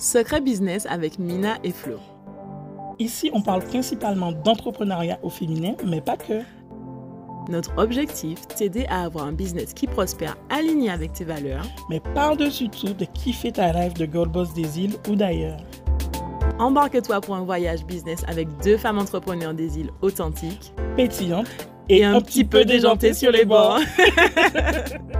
Secret Business avec Mina et Flo. Ici, on parle principalement d'entrepreneuriat au féminin, mais pas que. Notre objectif, t'aider à avoir un business qui prospère aligné avec tes valeurs, mais par-dessus tout de kiffer ta rêve de Gold Boss des îles ou d'ailleurs. Embarque-toi pour un voyage business avec deux femmes entrepreneurs des îles authentiques, pétillantes et, un, petit peu déjantées sur les bords.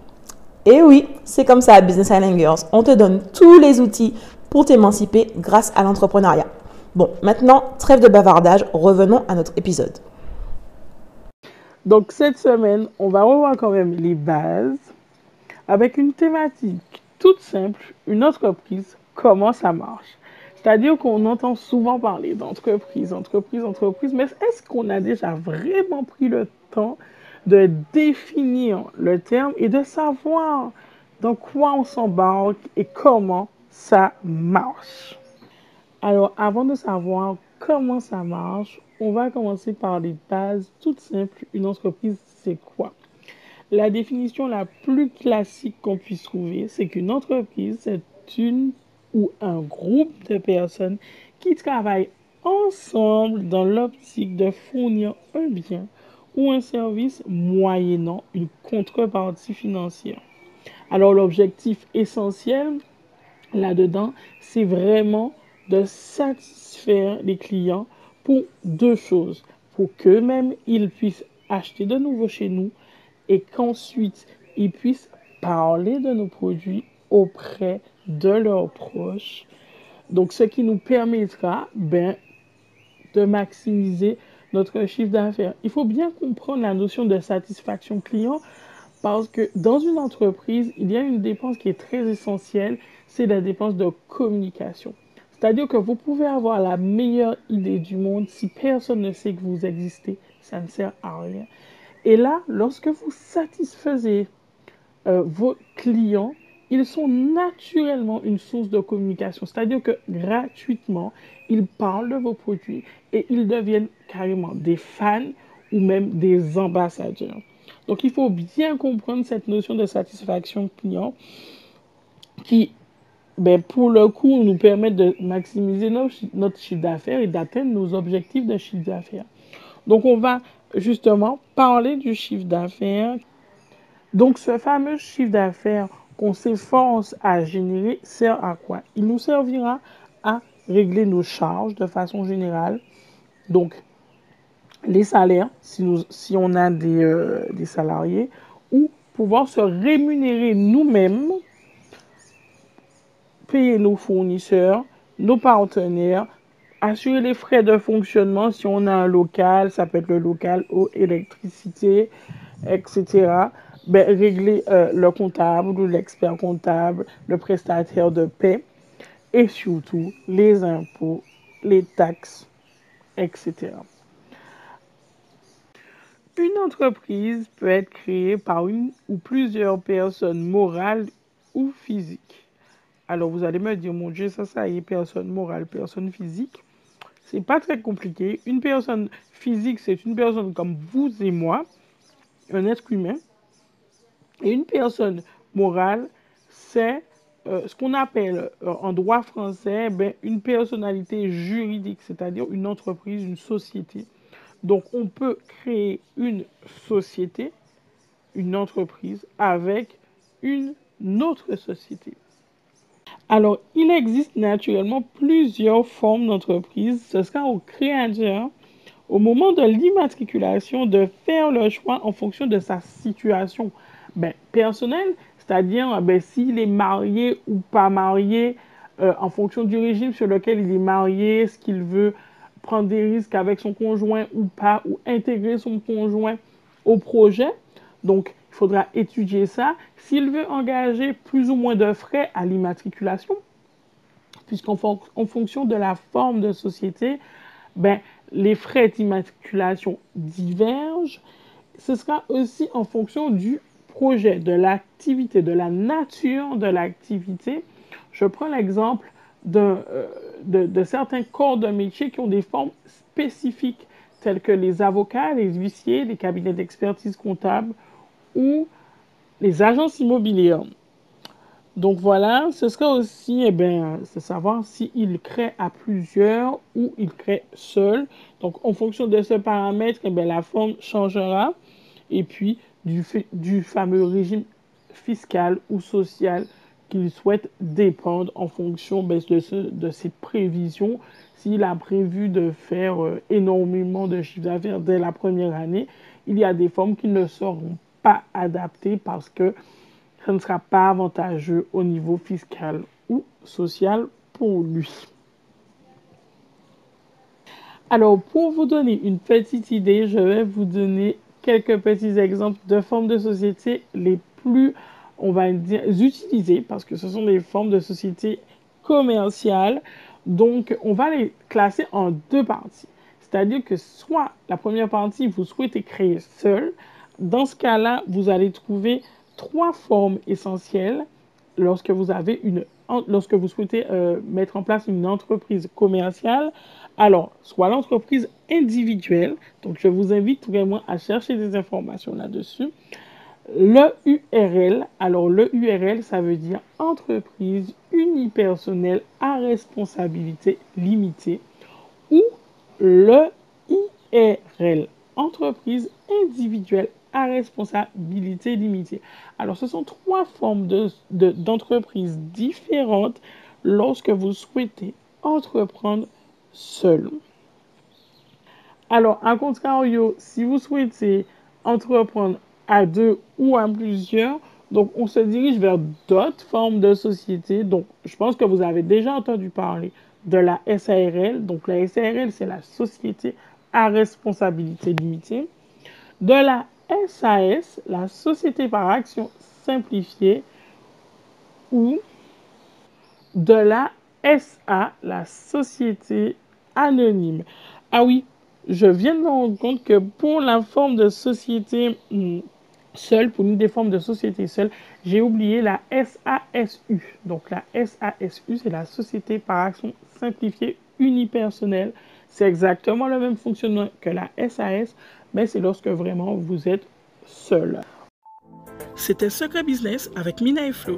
Et oui, c'est comme ça à Business Island Girls. On te donne tous les outils pour t'émanciper grâce à l'entrepreneuriat. Bon, maintenant, trêve de bavardage, revenons à notre épisode. Donc cette semaine, on va revoir quand même les bases avec une thématique toute simple, une entreprise, comment ça marche. C'est-à-dire qu'on entend souvent parler d'entreprise, entreprise, entreprise, mais est-ce qu'on a déjà vraiment pris le temps de définir le terme et de savoir dans quoi on s'embarque et comment ça marche? Alors, avant de savoir comment ça marche, on va commencer par les bases toutes simples. Une entreprise, c'est quoi? La définition la plus classique qu'on puisse trouver, c'est qu'une entreprise, c'est une ou un groupe de personnes qui travaillent ensemble dans l'optique de fournir un bien ou un service moyennant une contrepartie financière. Alors l'objectif essentiel là-dedans, c'est vraiment de satisfaire les clients pour deux choses. Pour qu'eux-mêmes, ils puissent acheter de nouveau chez nous et qu'ensuite, ils puissent parler de nos produits auprès de leurs proches. Donc, ce qui nous permettra ben, de maximiser notre chiffre d'affaires. Il faut bien comprendre la notion de satisfaction client parce que dans une entreprise, il y a une dépense qui est très essentielle, c'est la dépense de communication. C'est-à-dire que vous pouvez avoir la meilleure idée du monde, si personne ne sait que vous existez, ça ne sert à rien. Et là, lorsque vous satisfaisez euh, vos clients, ils sont naturellement une source de communication. C'est-à-dire que gratuitement, ils parlent de vos produits et ils deviennent carrément des fans ou même des ambassadeurs. Donc, il faut bien comprendre cette notion de satisfaction client qui ben, pour le coup, nous permettent de maximiser notre, chiffre d'affaires et d'atteindre nos objectifs de chiffre d'affaires. Donc, on va justement parler du chiffre d'affaires. Donc, ce fameux chiffre d'affaires s'efforce à générer sert à quoi? Il nous servira à régler nos charges de façon générale. Donc, les salaires, si on a des, euh, des salariés, ou pouvoir se rémunérer nous-mêmes payer nos fournisseurs, nos partenaires, assurer les frais de fonctionnement si on a un local, ça peut être le local eau, électricité, etc. Ben, régler euh, le comptable ou l'expert comptable, le prestataire de paix et surtout les impôts, les taxes, etc. Une entreprise peut être créée par une ou plusieurs personnes morales ou physiques. Alors vous allez me dire, mon Dieu, ça, ça y est, personne morale, personne physique. C'est pas très compliqué. Une personne physique, c'est une personne comme vous et moi un être humain. Une personne morale, c'est euh, ce qu'on appelle euh, en droit français ben, une personnalité juridique, c'est-à-dire une entreprise, une société. Donc on peut créer une société, une entreprise avec une autre société. Alors, il existe naturellement plusieurs formes d'entreprise. Ce sera au créateur, au moment de l'immatriculation, de faire le choix en fonction de sa situation ben, personnelle, c'est-à-dire ben, s'il est marié ou pas marié, euh, en fonction du régime sur lequel il est marié, ce qu'il veut prendre des risques avec son conjoint ou pas, ou intégrer son conjoint au projet. Donc, il faudra étudier ça. S'il veut engager plus ou moins de frais à l'immatriculation, puisqu'en fonction de la forme de société, ben, les frais d'immatriculation divergent. Ce sera aussi en fonction du projet, de l'activité, de la nature de l'activité. Je prends l'exemple de, euh, de, certains corps de métier qui ont des formes spécifiques, telles que les avocats, les huissiers, les cabinets d'expertise comptable ou les agences immobilières. Donc voilà, ce sera aussi, eh bien, savoir s'il crée à plusieurs ou il crée seul. Donc en fonction de ce paramètre, eh bien, la forme changera. Et puis du, fameux régime fiscal ou social qu'il souhaite dépendre en fonction ben, de, ses prévisions. S'il a prévu de faire euh, énormément de chiffre d'affaires dès la première année, il y a des formes qui ne seront pas adaptées parce que ce ne sera pas avantageux au niveau fiscal ou social pour lui. Alors, pour vous donner une petite idée, je vais vous donner quelques petits exemples de formes de société les plus, on va dire, utilisées parce que ce sont des formes de société commerciales. Donc, on va les classer en deux parties. C'est-à-dire que soit la première partie, vous souhaitez créer seul. Dans ce cas-là, vous allez trouver trois formes essentielles lorsque vous avez une lorsque vous souhaitez euh, mettre en place une entreprise commerciale. Alors, soit l'entreprise individuelle, donc je vous invite vraiment à chercher des informations là-dessus. Le URL, alors le URL, ça veut dire entreprise unipersonnelle à responsabilité limitée ou le IRL, entreprise individuelle à responsabilité limitée. Alors, ce sont trois formes d'entreprises de, différentes lorsque vous souhaitez entreprendre seul. Alors, à contrario, si vous souhaitez entreprendre à deux ou à plusieurs, donc on se dirige vers d'autres formes de société. Donc, je pense que vous avez déjà entendu parler de la SARL. Donc, la SARL, c'est la société à responsabilité limitée. De la SAS, la société par action simplifiée, ou de la SA, la société anonyme. Ah oui, je viens de me rendre compte que pour la forme de société hmm, seule, pour une des formes de société seule, j'ai oublié la SASU. Donc la SASU, c'est la société par action simplifiée unipersonnelle. C'est exactement le même fonctionnement que la SAS, mais c'est lorsque vraiment vous êtes seul. C'était Secret Business avec Mina et Flo.